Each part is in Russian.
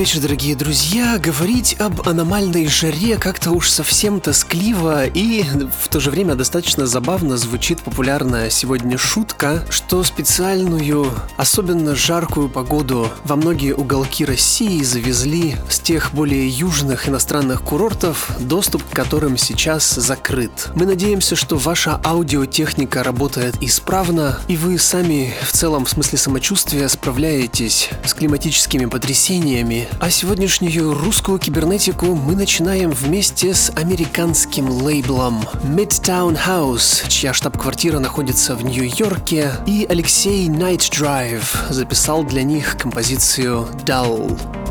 Вечер, дорогие друзья. Говорить об аномальной жаре как-то уж совсем тоскливо и в то же время достаточно забавно звучит популярная сегодня шутка, что специальную, особенно жаркую погоду во многие уголки России завезли с тех более южных иностранных курортов, доступ к которым сейчас закрыт. Мы надеемся, что ваша аудиотехника работает исправно, и вы сами в целом в смысле самочувствия справляетесь с климатическими потрясениями, а сегодняшнюю русскую кибернетику мы начинаем вместе с американским лейблом Midtown House, чья штаб-квартира находится в Нью-Йорке, и Алексей Night Drive записал для них композицию Dull.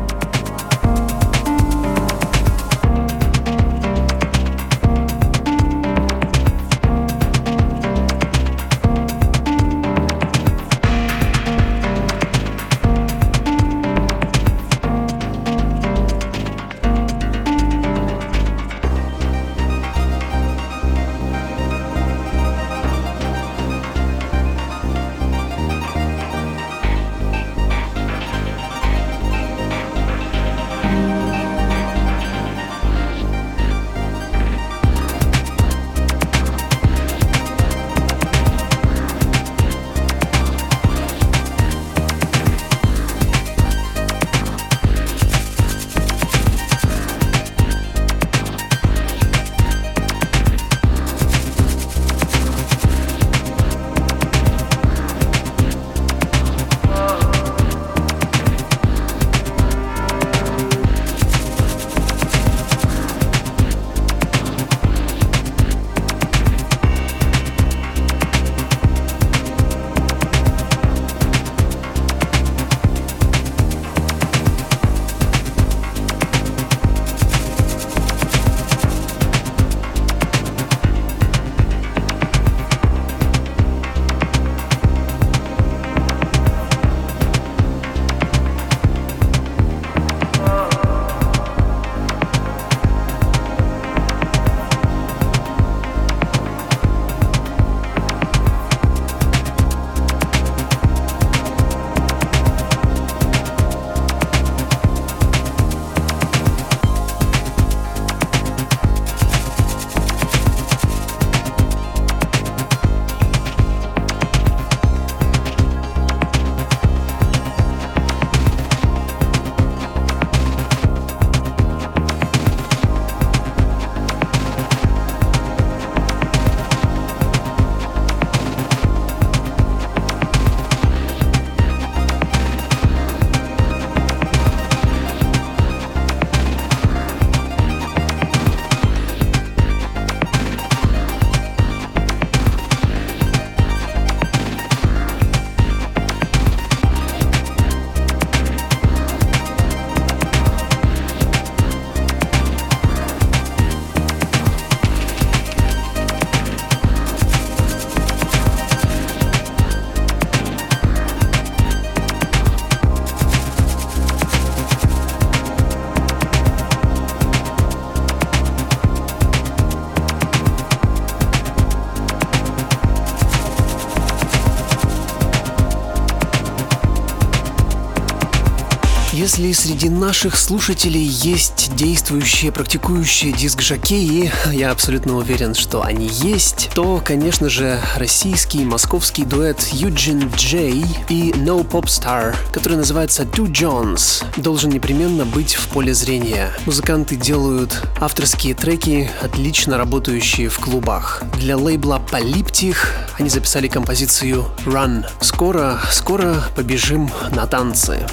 Если среди наших слушателей есть действующие, практикующие диск-жокеи, я абсолютно уверен, что они есть, то, конечно же, российский московский дуэт Eugene J и No Pop Star, который называется Two Jones, должен непременно быть в поле зрения. Музыканты делают авторские треки, отлично работающие в клубах. Для лейбла Полиптих они записали композицию Run. Скоро, скоро побежим на танцы.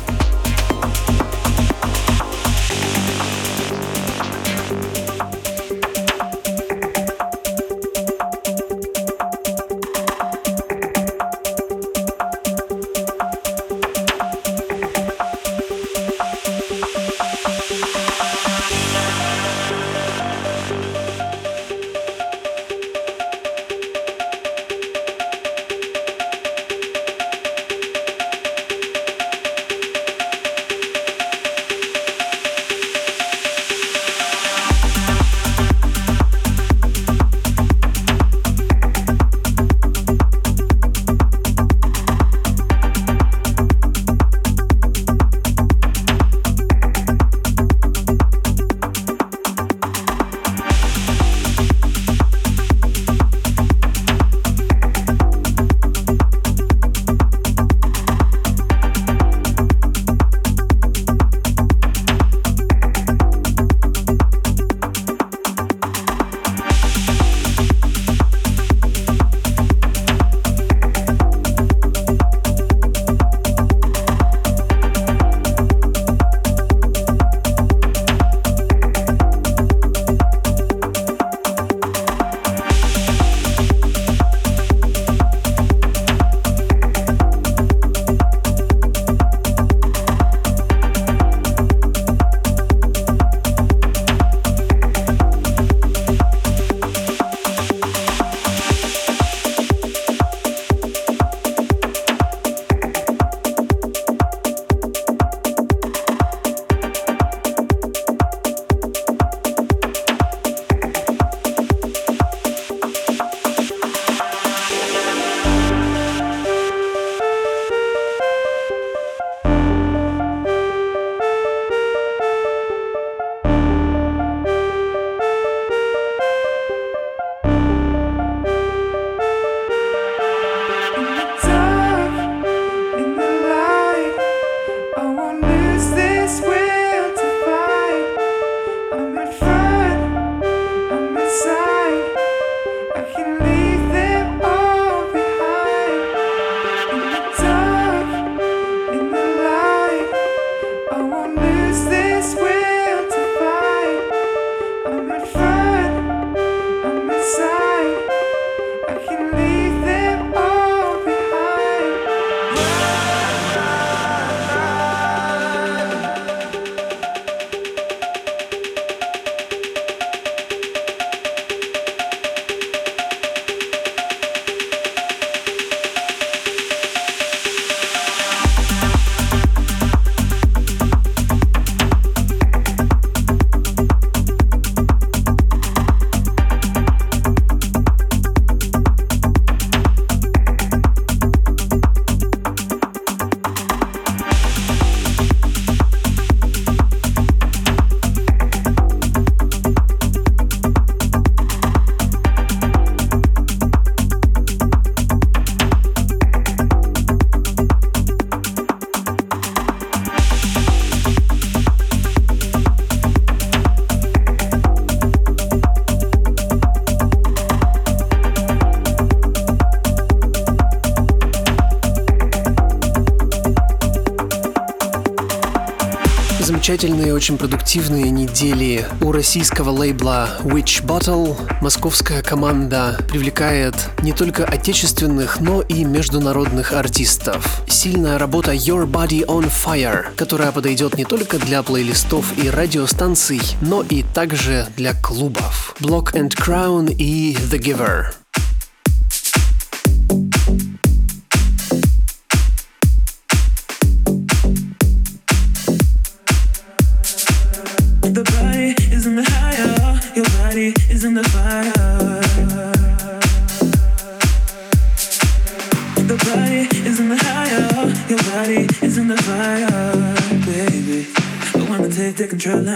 Очень продуктивные недели у российского лейбла Witch Bottle московская команда привлекает не только отечественных, но и международных артистов. Сильная работа Your Body on Fire, которая подойдет не только для плейлистов и радиостанций, но и также для клубов. Block and Crown и The Giver.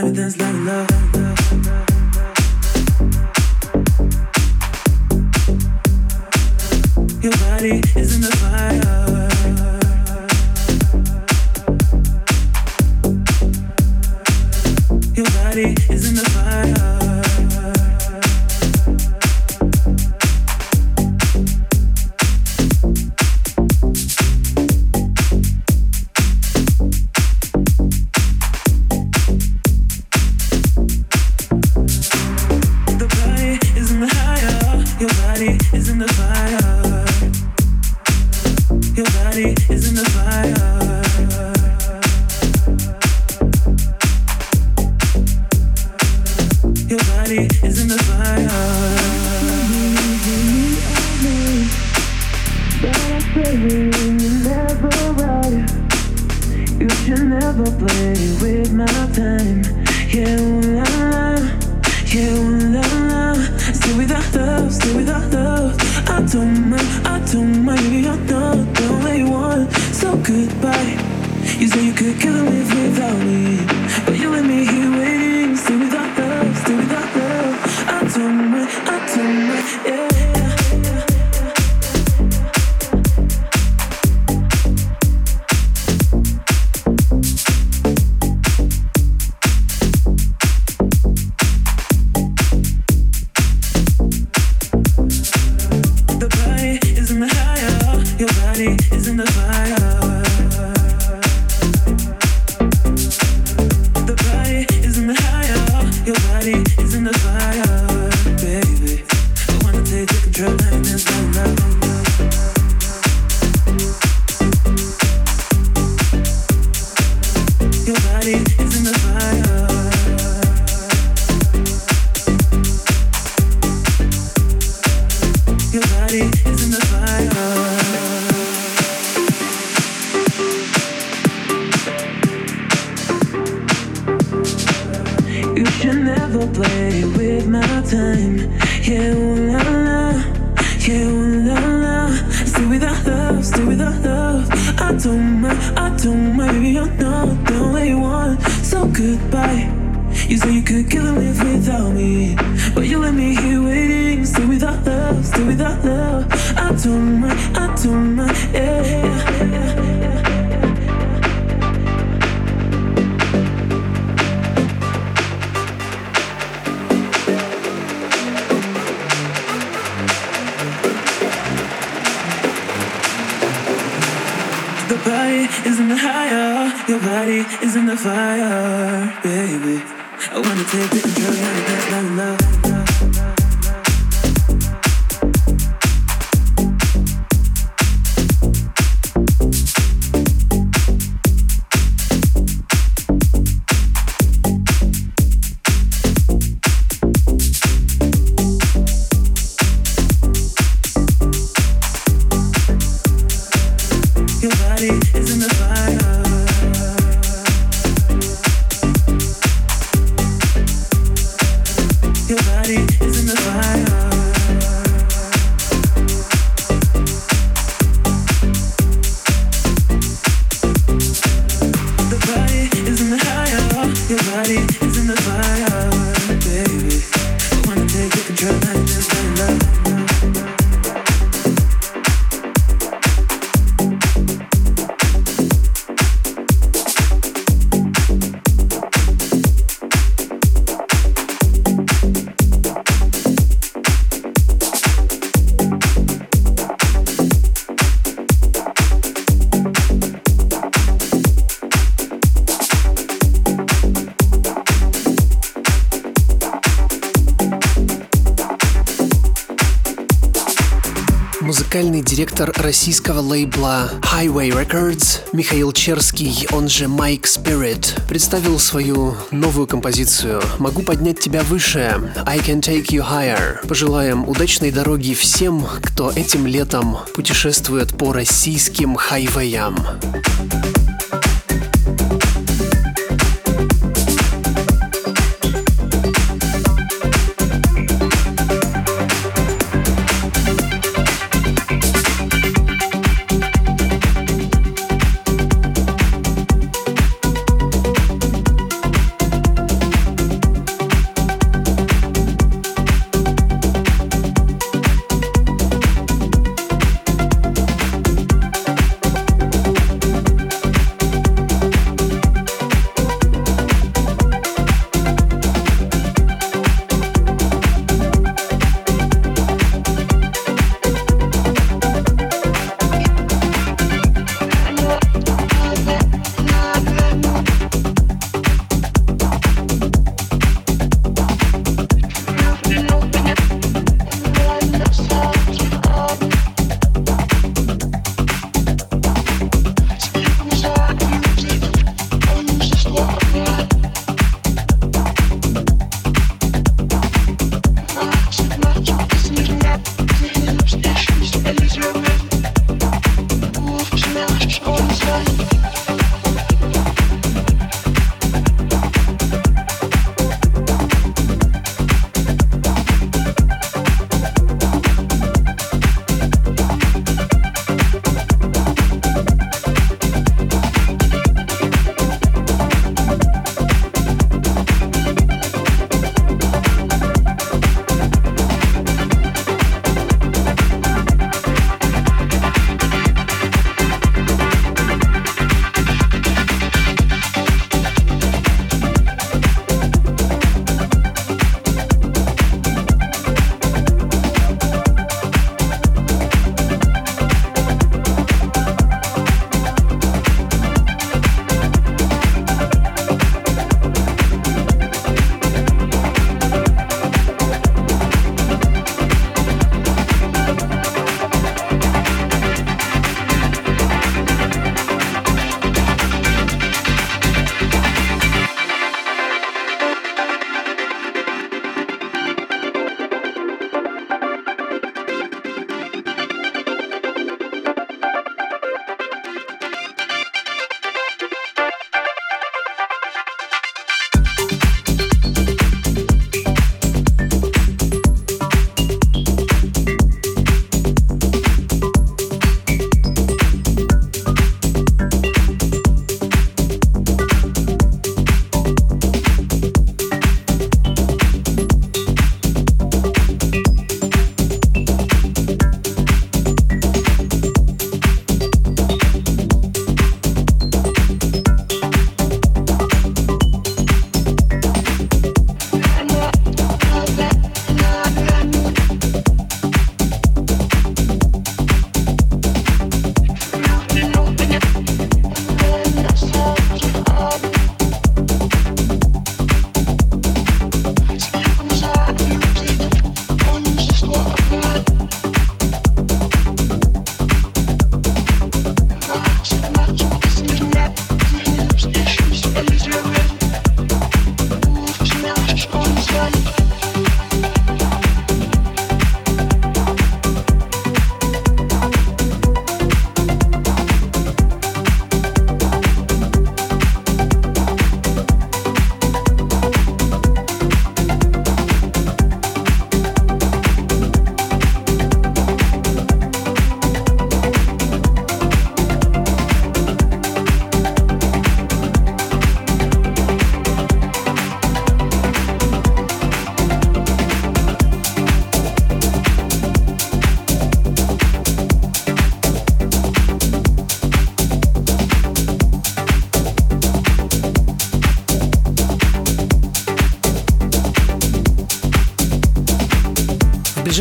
Your body is in the fire. tonight. Директор российского лейбла Highway Records Михаил Черский, он же Mike Spirit, представил свою новую композицию «Могу поднять тебя выше» I Can Take You Higher. Пожелаем удачной дороги всем, кто этим летом путешествует по российским хайвеям.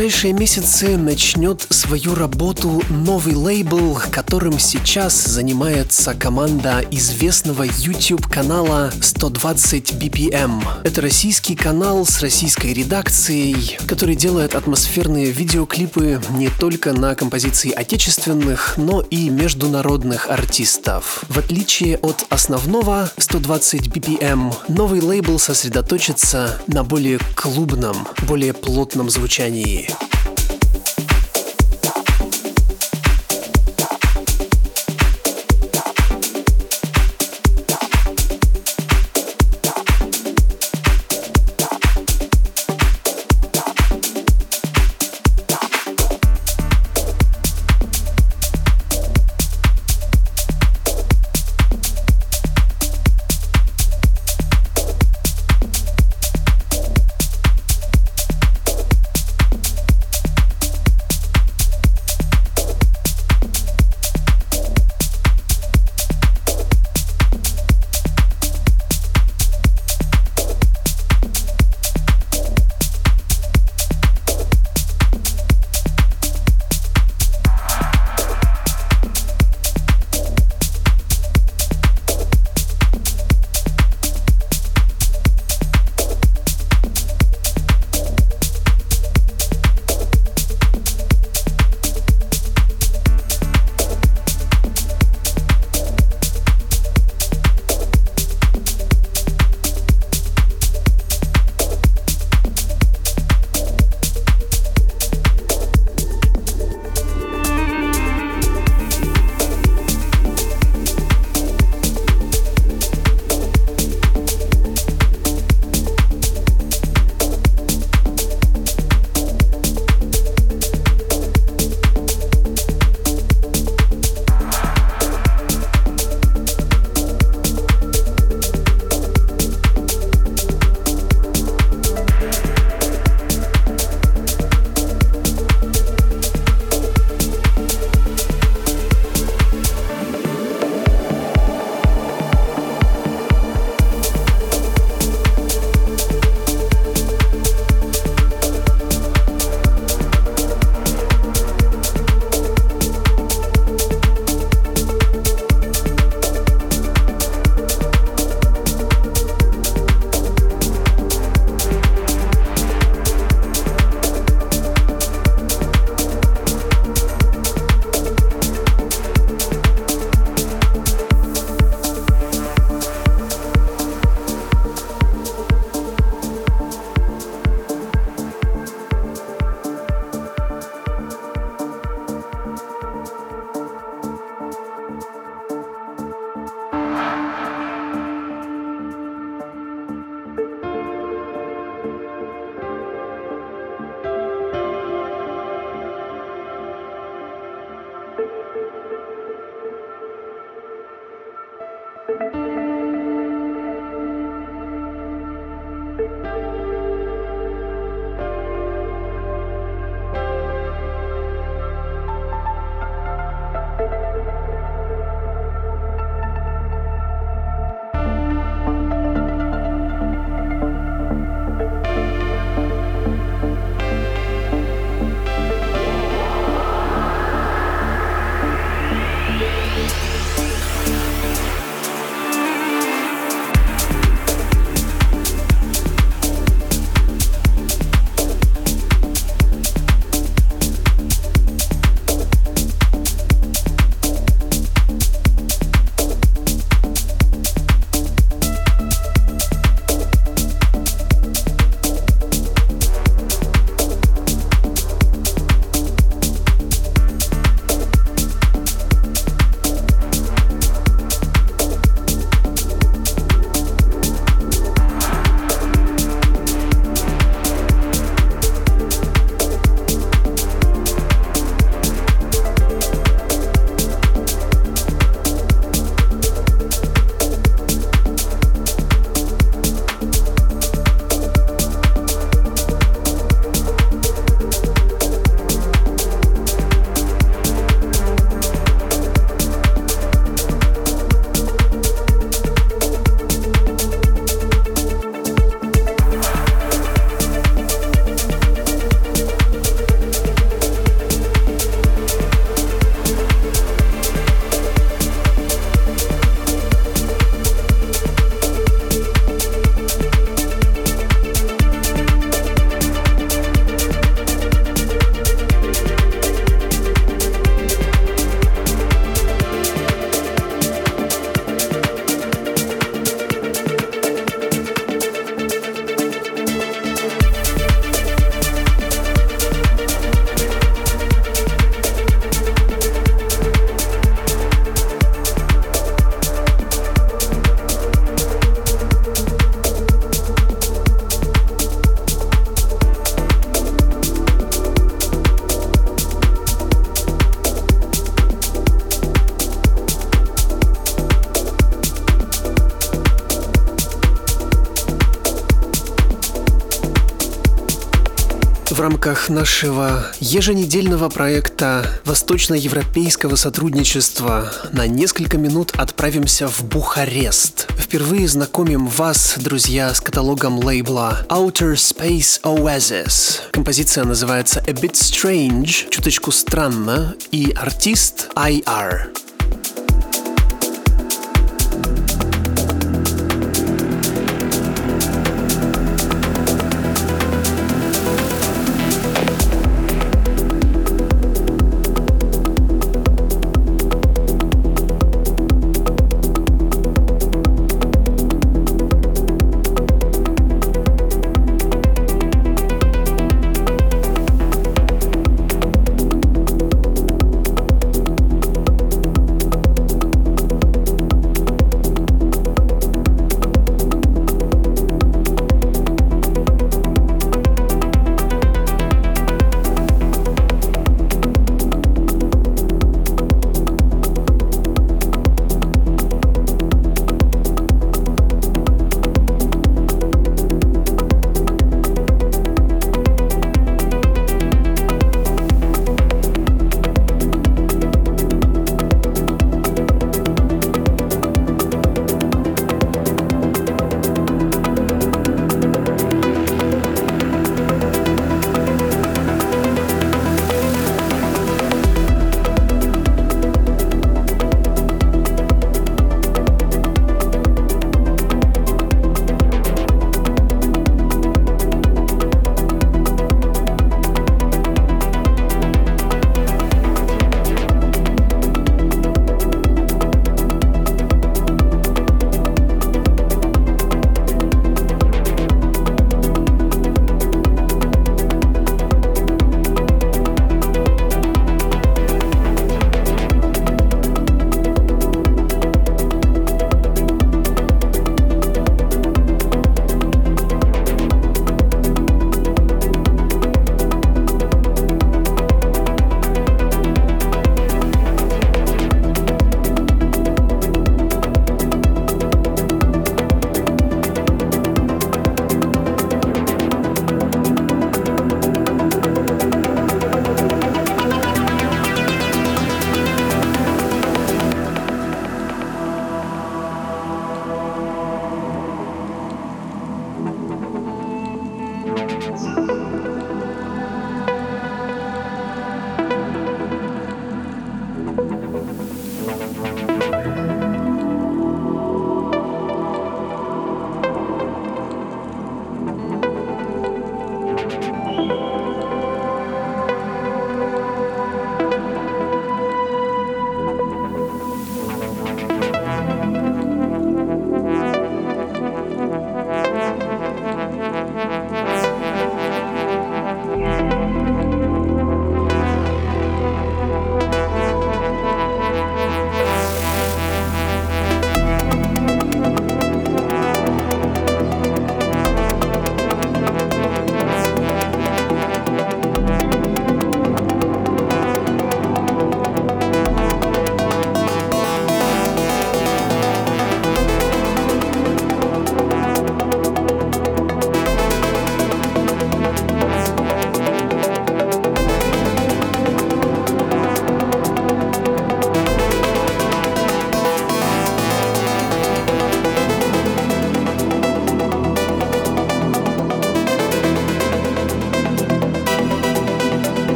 Ближайшие месяцы начнет свою работу новый лейбл, которым сейчас занимается команда известного YouTube-канала 120 BPM. Это российский канал с российской редакцией, который делает атмосферные видеоклипы не только на композиции отечественных, но и международных артистов. В отличие от основного 120 BPM, новый лейбл сосредоточится на более клубном, более плотном звучании. shot. В рамках нашего еженедельного проекта Восточноевропейского сотрудничества на несколько минут отправимся в Бухарест. Впервые знакомим вас, друзья, с каталогом лейбла Outer Space Oasis. Композиция называется A Bit Strange, чуточку странно, и артист IR.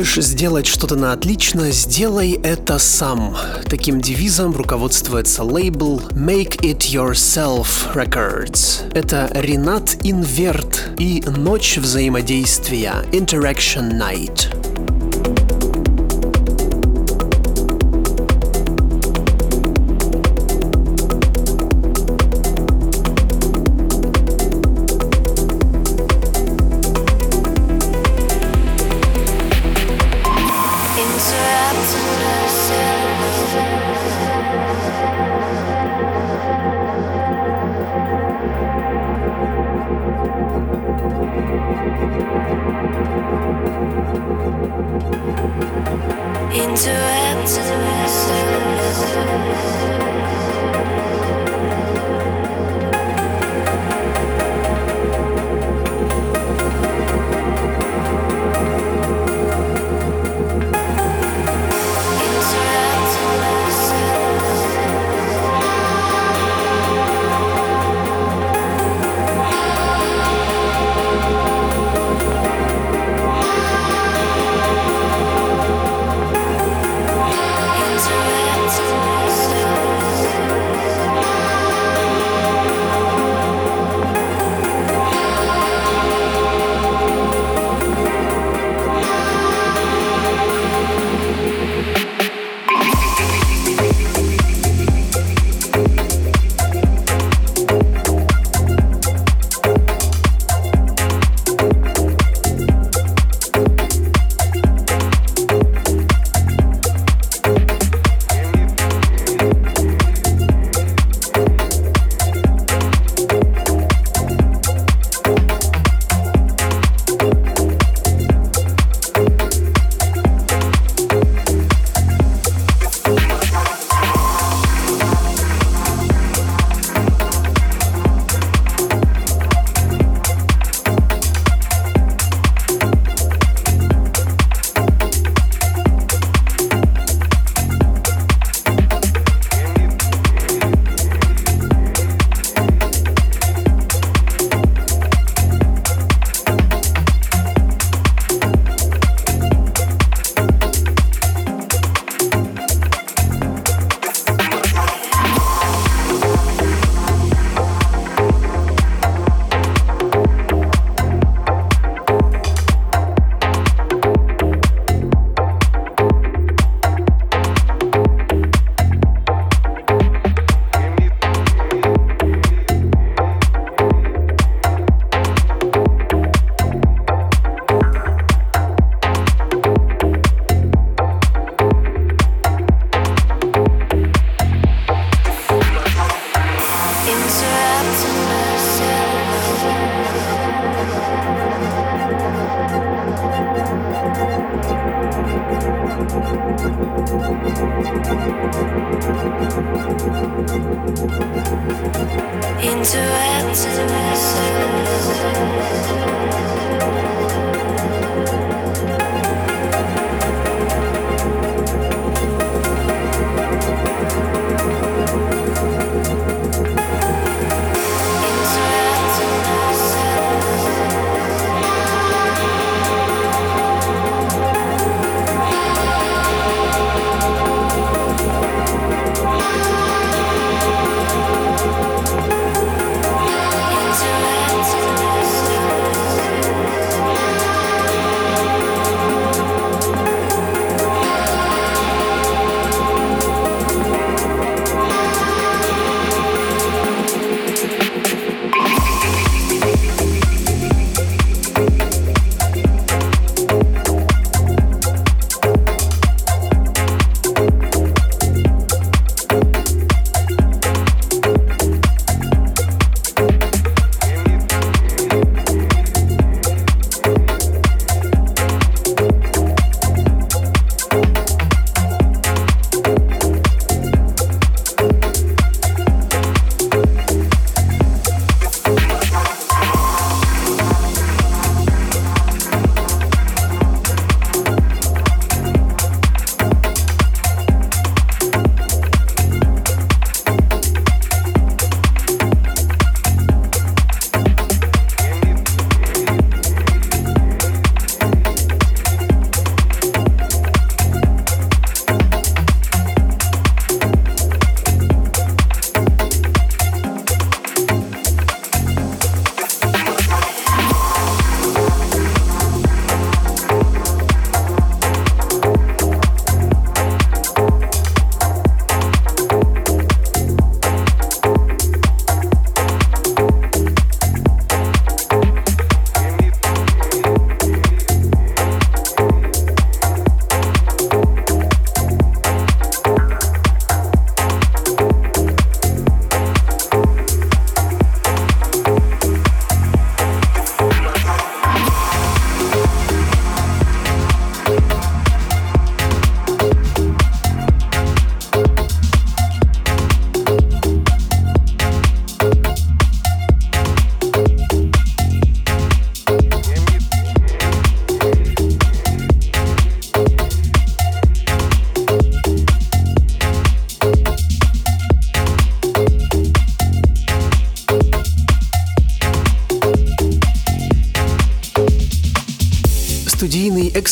Хочешь сделать что-то на отлично, сделай это сам. Таким девизом руководствуется лейбл Make It Yourself Records. Это Ренат Инверт и Ночь взаимодействия Interaction Night. Interrupt.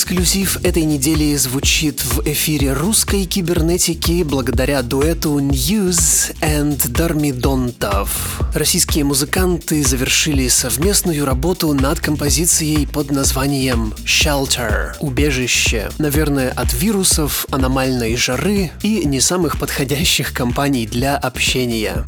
Эксклюзив этой недели звучит в эфире русской кибернетики благодаря дуэту News and Дормидонтов. Российские музыканты завершили совместную работу над композицией под названием Shelter – убежище. Наверное, от вирусов, аномальной жары и не самых подходящих компаний для общения.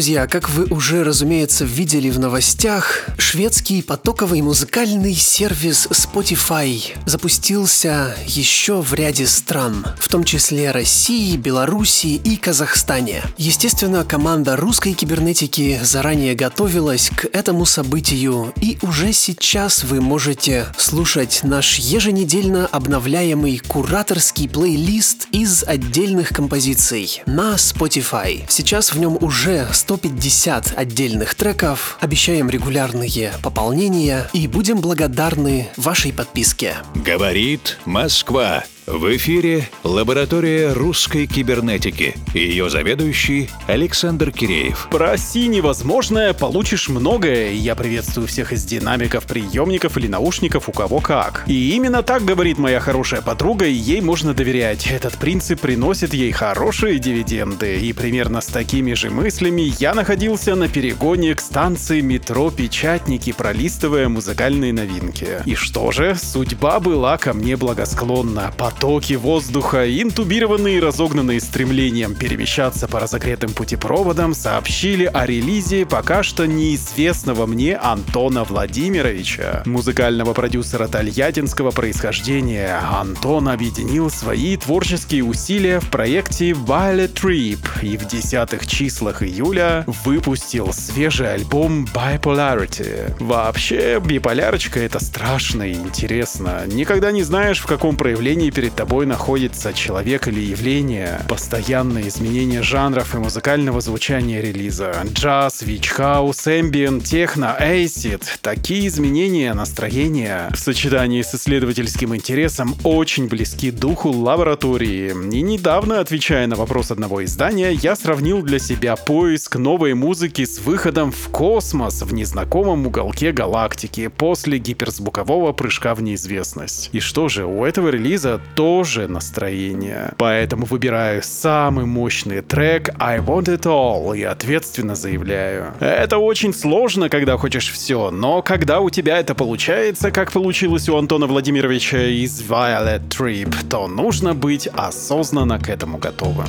Друзья, как вы уже, разумеется, видели в новостях, шведский потоковый музыкальный сервис Spotify запустился еще в ряде стран, в том числе России, Белоруссии и Казахстане. Естественно, команда русской кибернетики заранее готовилась к этому событию, и уже сейчас вы можете слушать наш еженедельно обновляемый кураторский плейлист из отдельных композиций на Spotify. Сейчас в нем уже 150 отдельных треков, обещаем регулярные пополнения и будем благодарны вашей подписке. Говорит Москва. В эфире лаборатория русской кибернетики. Ее заведующий Александр Киреев. Проси невозможное, получишь многое. Я приветствую всех из динамиков, приемников или наушников, у кого как. И именно так говорит моя хорошая подруга, и ей можно доверять. Этот принцип приносит ей хорошие дивиденды. И примерно с такими же мыслями я находился на перегоне к станции метро Печатники, пролистывая музыкальные новинки. И что же, судьба была ко мне благосклонна. Потоки воздуха, интубированные и разогнанные стремлением перемещаться по разогретым путепроводам, сообщили о релизе пока что неизвестного мне Антона Владимировича, музыкального продюсера тольяттинского происхождения. Антон объединил свои творческие усилия в проекте Violet Trip и в десятых числах июля выпустил свежий альбом Bipolarity. Вообще, биполярочка это страшно и интересно. Никогда не знаешь, в каком проявлении перед тобой находится человек или явление, постоянное изменение жанров и музыкального звучания релиза. Джаз, вич-хаус, эмбиент, техно, acid. Такие изменения настроения в сочетании с исследовательским интересом очень близки духу лаборатории. И недавно, отвечая на вопрос одного издания, я сравнил для себя поиск новой музыки с выходом в космос в незнакомом уголке галактики после гиперзвукового прыжка в неизвестность. И что же, у этого релиза тоже настроение. Поэтому выбираю самый мощный трек I Want It All и ответственно заявляю. Это очень сложно, когда хочешь все, но когда у тебя это получается, как получилось у Антона Владимировича из Violet Trip, то нужно быть осознанно к этому готовым.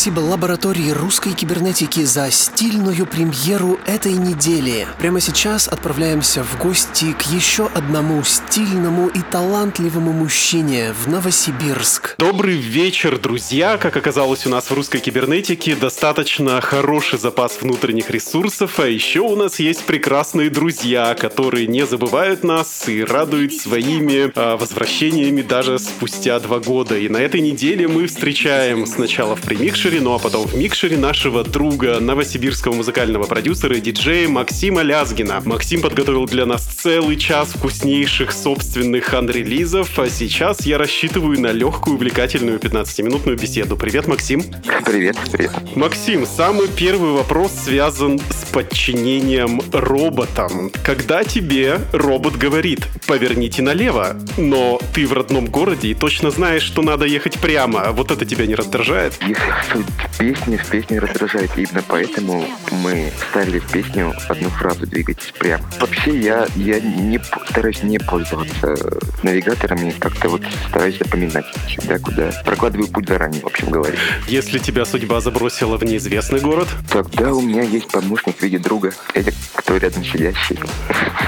Спасибо лаборатории русской кибернетики за стильную премьеру этой недели. Прямо сейчас отправляемся в гости к еще одному стильному и талантливому мужчине в Новосибирск. Добрый вечер, друзья! Как оказалось у нас в русской кибернетике, достаточно хороший запас внутренних ресурсов, а еще у нас есть прекрасные друзья, которые не забывают нас и радуют своими а, возвращениями даже спустя два года. И на этой неделе мы встречаем сначала в премикшере, ну а потом в микшере нашего друга, новосибирского музыкального продюсера и диджея Максима Лязгина. Максим подготовил для нас целый час вкуснейших собственных анрелизов, а сейчас я рассчитываю на легкую, увлекательную 15-минутную беседу. Привет, Максим. Привет, привет. Максим, самый первый вопрос связан с подчинением роботам. Когда тебе робот говорит «поверните налево», но ты в родном городе и точно знаешь, что надо ехать прямо, вот это тебя не раздражает? Суть песни, в песне раздражает. Именно поэтому мы вставили в песню одну фразу «двигайтесь прямо». Вообще я, я не, стараюсь не пользоваться навигаторами, как-то вот стараюсь запоминать всегда, куда прокладываю путь заранее, в общем говоря. Если тебя судьба забросила в неизвестный город, Тогда у меня есть помощник в виде друга, или кто рядом сидящий.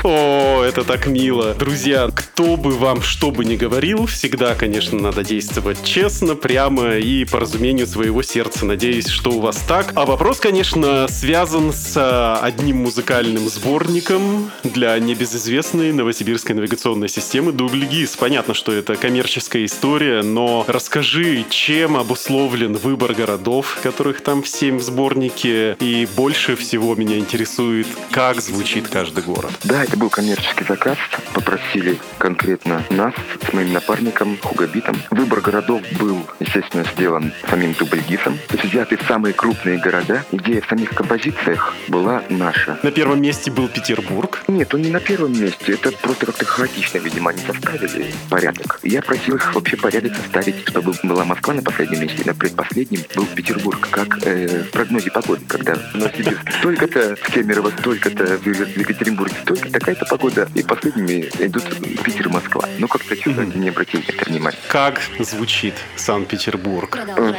О, это так мило. Друзья, кто бы вам что бы ни говорил, всегда, конечно, надо действовать честно, прямо и по разумению своего сердца. Надеюсь, что у вас так. А вопрос, конечно, связан с а, одним музыкальным сборником для небезызвестной новосибирской навигационной системы Дубльгиз. Понятно, что это коммерческая история, но расскажи, чем обусловлен выбор городов, которых там в 7 в сборнике, и больше всего меня интересует, как звучит каждый город. Да, это был коммерческий заказ. Попросили конкретно нас с моим напарником Хугабитом. Выбор городов был, естественно, сделан самим Дубльгисом. То есть взяты самые крупные города. Идея в самих композициях была наша. На первом месте был Петербург. Нет, он не на первом месте. Это просто как-то хаотично, видимо, они составили порядок. Я просил их вообще порядок составить, чтобы была Москва на последнем месте, на предпоследнем был Петербург, как э, в прогнозе погоды, когда в Новосибирске столько-то, в Кемерово столько-то, в Екатеринбурге столько, такая-то погода, и последними идут Питер и Москва. Ну, как-то что-то не обратили это внимание. Как звучит Санкт-Петербург? Э,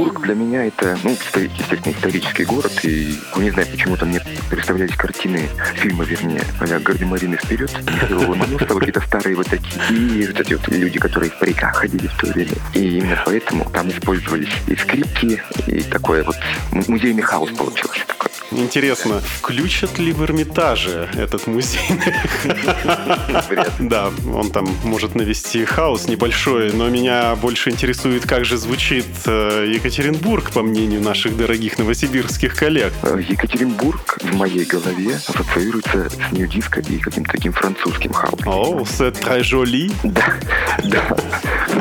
Санкт-Петербург для меня это, ну, естественно, исторический город, и, ну, не знаю, почему-то мне представлялись картины, фильмы, вернее, а «Гардемарины вперед», Михаила Ломоносова, какие-то старые вот такие, и вот эти вот люди, которые в париках ходили в то время. И именно поэтому там использовались и скрипки, и такое вот музейный хаос получился такой. Интересно, включат ли в Эрмитаже этот музей? Да, он там может навести хаос небольшой, но меня больше интересует, как же звучит э, Екатеринбург, по мнению наших дорогих новосибирских коллег. Э, Екатеринбург в моей голове ассоциируется с нью-диско и каким-то таким французским хаосом. О, c'est très joli. Да, да.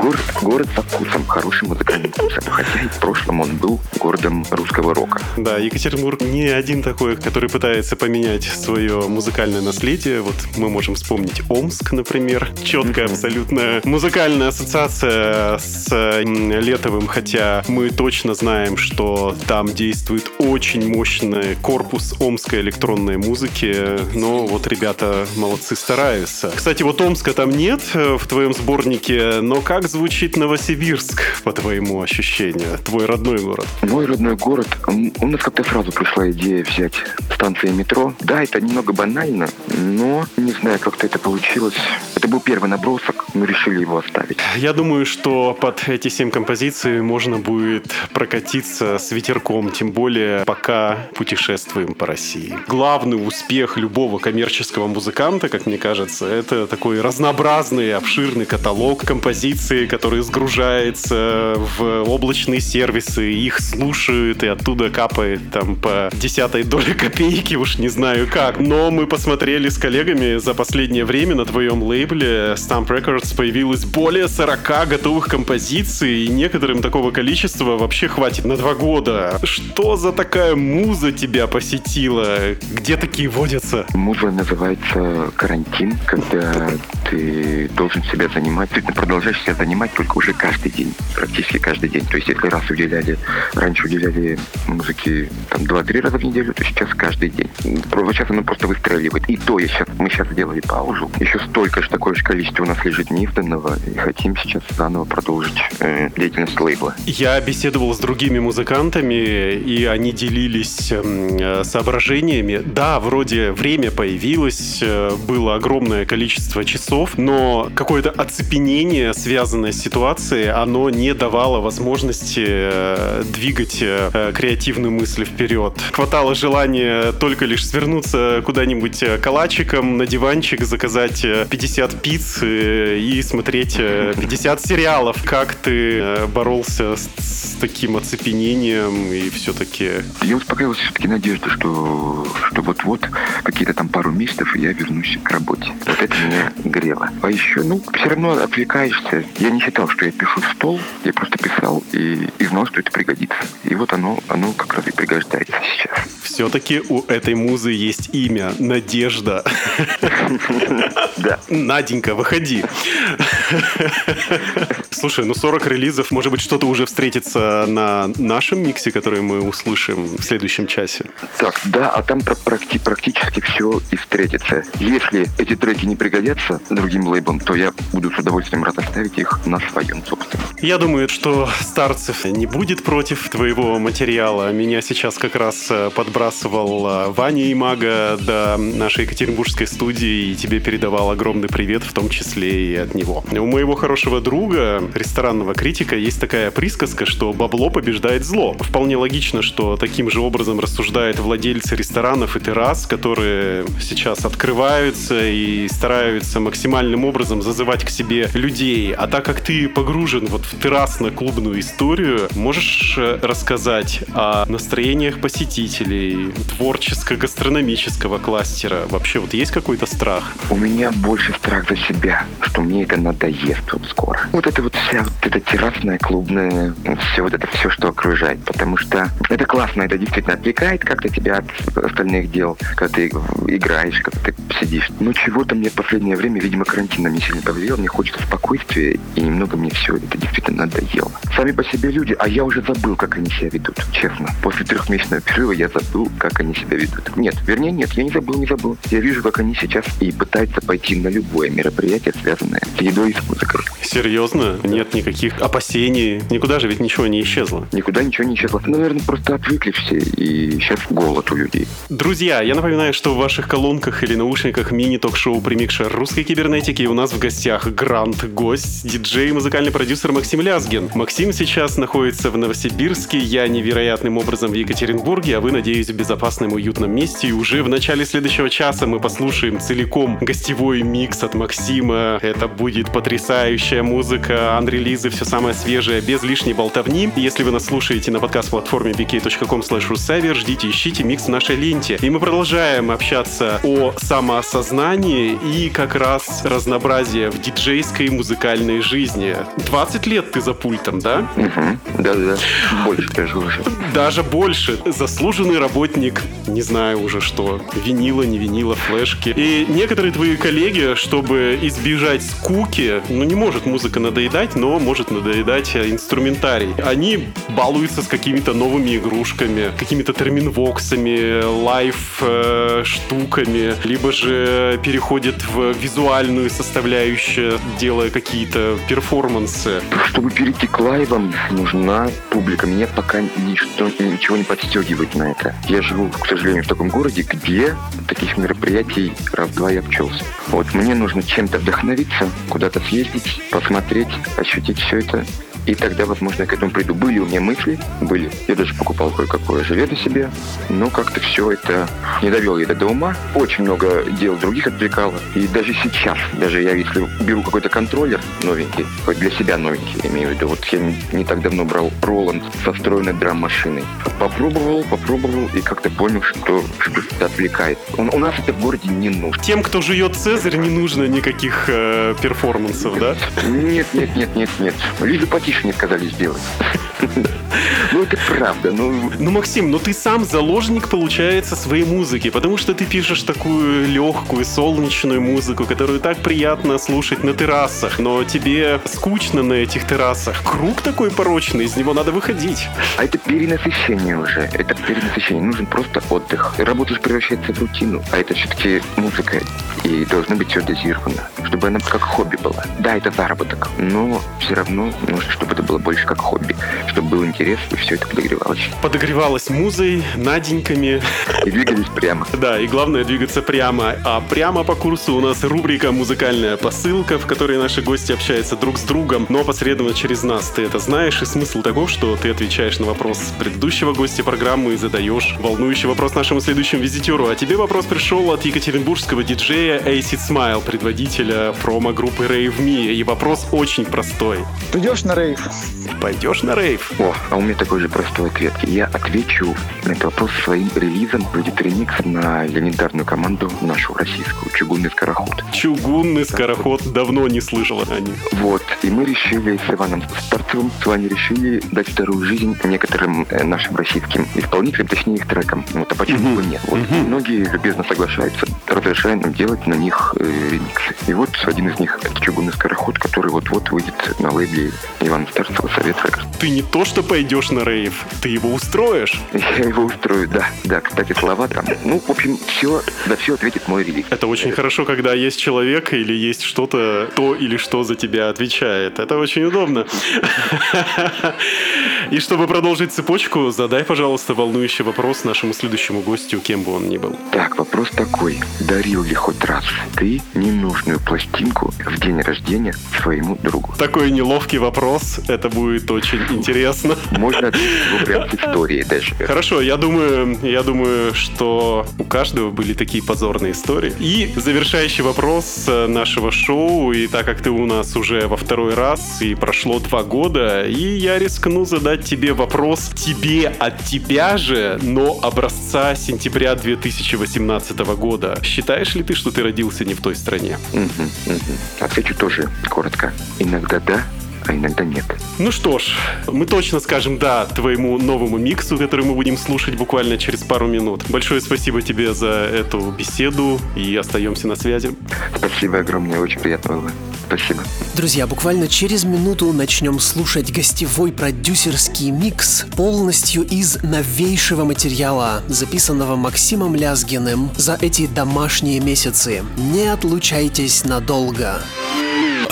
Город, город со вкусом, хорошим музыкальным вкусом. Хотя и в прошлом он был городом русского рока. Да, Екатеринбург не один такой, который пытается поменять свое музыкальное наследие. Вот мы можем вспомнить Омск, например. Четкая абсолютно музыкальная ассоциация с Летовым, хотя мы точно знаем, что там действует очень мощный корпус омской электронной музыки. Но вот ребята молодцы, стараются. Кстати, вот Омска там нет э, в твоем сборнике, но как звучит Новосибирск, по твоему ощущению? Твой родной город. Мой родной город, у нас как-то сразу пришла идея взять станции метро. Да, это немного банально, но не знаю, как-то это получилось. Это был первый набросок, мы решили его оставить. Я думаю, что под эти семь композиций можно будет прокатиться с ветерком, тем более пока путешествуем по России. Главный успех любого коммерческого музыканта, как мне кажется, это такой разнообразный, обширный каталог композиций, который сгружается в облачные сервисы, их слушают, и оттуда капает там по десятой доле копейки, уж не знаю как. Но мы посмотрели с коллегами за последнее время на твоем лейбле Stamp Records появилось более 40 готовых композиций, и некоторым такого количества вообще хватит на два года. Что за такая муза тебя посетила? Где такие водятся? Муза называется карантин, когда ты должен себя занимать, ты продолжаешь себя занимать только уже каждый день, практически каждый день. То есть если раз уделяли, раньше уделяли музыке там 2-3 раза в неделю, то сейчас каждый день. Вот сейчас оно просто выстреливает. И то я сейчас, мы сейчас сделали паузу. Еще столько же, такое же количество у нас лежит неизданного. И хотим сейчас заново продолжить э, деятельность лейбла. Я беседовал с другими музыкантами, и они делились эм, э, соображениями. Да, вроде время появилось, э, было огромное количество часов, но какое-то оцепенение, связанное с ситуацией, оно не давало возможности э, двигать креативную мысль вперед. Хватало желания только лишь свернуться куда-нибудь калачиком на диванчик, заказать э, 50 пиц и смотреть э, 50 сериалов. Как ты боролся с таким оцепенением и все-таки... Я успокаивался все-таки надежда, что, что вот-вот какие-то там пару месяцев, и я вернусь к работе. Вот это меня грело. А еще, ну, все равно отвлекаешься. Я не считал, что я пишу в стол, я просто писал и, и знал, что это пригодится. И вот оно, оно как раз и пригождается сейчас. Все-таки у этой музы есть имя Надежда. Да. Наденька, выходи. Слушай, ну 40 релизов, может быть, что-то уже встретится на нашем миксе, который мы услышим в следующем часе. Так, да, а там пр- практи- практически все и встретится. Если эти треки не пригодятся другим лейблам, то я буду с удовольствием рад оставить их на своем собственном. Я думаю, что Старцев не будет против твоего материала. Меня сейчас как раз э, подбрасывал э, Ваня Имага до нашей екатеринбургской студии и тебе передавал огромный привет, в том числе и от него. У моего хорошего друга, ресторанного критика, есть такая присказка, что бабло побеждает зло. Вполне логично, что таким же образом рассуждают владельцы ресторанов и террас, которые сейчас открываются и стараются максимальным образом зазывать к себе людей. А так как ты погружен вот в террасно-клубную историю, можешь э, рассказать о настроениях посетителей, творческо-гастрономического кластера? Вообще вот есть какой-то страх? У меня больше страх за себя, что мне это надоест вот скоро. Вот это вот вся вот эта террасная, клубная, все вот это все, что окружает. Потому что это классно, это действительно отвлекает как-то тебя от остальных дел, когда ты играешь, когда ты сидишь. Но чего-то мне в последнее время, видимо, карантин на меня сильно повлиял, мне хочется спокойствия, и немного мне все это действительно надоело. Сами по себе люди, а я уже забыл, как они себя ведут, честно. После трехмесячного перерыва я забыл, как они себя ведут. Нет, вернее, нет, я не забыл, не забыл. Я вижу, как они сейчас и пытаются пойти на любое мероприятие, связанное с едой и с музыкой. Серьезно? Нет никаких опасений? Никуда же ведь ничего не исчезло. Никуда ничего не исчезло. Наверное, просто отвыкли все, и сейчас голод у людей. Друзья, я напоминаю, что в ваших колонках или наушниках мини-ток-шоу «Примикшер русской кибернетики» и у нас в гостях грант-гость, диджей и музыкальный продюсер Максим Лязгин. Максим сейчас находится в Новосибирске, я невероятным образом в Екатеринбурге, а вы, надеюсь, в безопасном уютном месте. И уже в начале следующего часа мы послушаем целиком гостевой микс от Максима. Это будет потрясающая музыка, анрелизы, все самое свежее, без лишней болтовни. Если вы нас слушаете на подкаст-платформе vk.com slash ждите, ищите микс в нашей ленте. И мы продолжаем общаться о самоосознании и как раз разнообразие в диджейской музыкальной жизни. 20 лет ты за пультом, да? Угу. Да-да-да. Больше даже уже. Даже больше. Заслуженный работник, не знаю уже что, винила, не винила, флешки. И некоторые твои коллеги, чтобы избежать скуки, ну не может музыка надоедать, но может надоедать э, инструментарий. Они балуются с какими-то новыми игрушками, какими-то терминвоксами, лайф э, либо же переходят в визуальную составляющую, делая какие-то перформансы. Чтобы перейти к лайвам, нужна публика. Меня пока ничто, ничего не подстегивает на это. Я живу, к сожалению, в таком городе, где таких мероприятий раз-два я обчелся. Вот мне нужно чем-то вдохновиться, куда-то съездить, посмотреть, ощутить все это. И тогда, возможно, я к этому приду. Были у меня мысли, были. Я даже покупал кое-какое железо себе, но как-то все это не довел я это до ума. Очень много дел других отвлекало. И даже сейчас, даже я если беру какой-то контроллер новенький, хоть для себя новенький, я имею в виду, вот я не, так давно брал Роланд со встроенной драм-машиной. Попробовал, попробовал и как-то понял, что, что это отвлекает. Он, у нас это в городе не нужно. Тем, кто жует Цезарь, не нужно никаких э, перформансов, да? Нет, нет, нет, нет, нет. Лизу потише не сказали сделать. Ну, это правда, ну... Ну, Максим, ну ты сам заложник, получается, своей музыки, потому что ты пишешь такую легкую, солнечную музыку, которую так приятно слушать на террасах, но тебе скучно на этих террасах. Круг такой порочный, из него надо выходить. А это перенасыщение уже. Это перенасыщение. Нужен просто отдых. Работа же превращается в рутину. А это все-таки музыка. И должно быть все дозировано. Чтобы она как хобби была. Да, это заработок. Но все равно нужно, чтобы это было больше как хобби. Чтобы был интерес, и все это подогревалось. Подогревалась музой, наденьками. И двигались прямо. Да, и главное двигаться прямо. А прямо по курсу у нас рубрика «Музыкальная посылка», в которой наши гости общаются друг с другом, но посредственно через нас. Ты это знаешь, и смысл таков, что ты отвечаешь на вопрос предыдущего гостя программы и задаешь волнующий вопрос нашему следующему визитеру. А тебе вопрос пришел от екатеринбургского диджея Acid Smile, предводителя промо-группы Rave Me. И вопрос очень простой. Придешь на рейв? Пойдешь на рейв? О, а у меня такой же простой ответ. Я отвечу на этот вопрос своим релизом. Будет ремикс на легендарную команду нашу российскую, «Чугунный скороход». Чугунный скороход, давно не слышал о них. Вот, и мы решили с Иваном Старцевым с вами решили дать вторую жизнь некоторым э, нашим российским исполнителям, точнее их трекам. Вот, а почему бы нет? Вот, Многие любезно соглашаются, разрешая нам делать на них э, ремиксы. И вот один из них «Чугунный скороход», который вот-вот выйдет на лейбле Ивана Старцева «Совет Рекорд». Ты не то что пойдешь на рейв, ты его устроишь. Я его устрою, да. Да, кстати, слова там. Ну, в общем, все, да все ответит мой релиз. Это очень хорошо, когда есть человек или есть что-то, то или что за тебя отвечает. Это очень удобно. И чтобы продолжить цепочку, задай, пожалуйста, волнующий вопрос нашему следующему гостю, кем бы он ни был. Так, вопрос такой. Дарил ли хоть раз ты ненужную пластинку в день рождения своему другу? Такой неловкий вопрос, это будет очень интересно. Можно ответить его прям с историей даже. Хорошо, я думаю, я думаю, что у каждого были такие позорные истории. И завершающий вопрос э, нашего шоу, и так как ты у нас уже во второй раз, и прошло два года, и я рискну задать тебе вопрос тебе от тебя же, но образца сентября 2018 года. Считаешь ли ты, что ты родился не в той стране? Отвечу тоже коротко. Иногда да, а иногда нет. Ну что ж, мы точно скажем «да» твоему новому миксу, который мы будем слушать буквально через пару минут. Большое спасибо тебе за эту беседу и остаемся на связи. Спасибо огромное, очень приятно было. Спасибо. Друзья, буквально через минуту начнем слушать гостевой продюсерский микс полностью из новейшего материала, записанного Максимом Лязгиным за эти домашние месяцы. Не отлучайтесь надолго.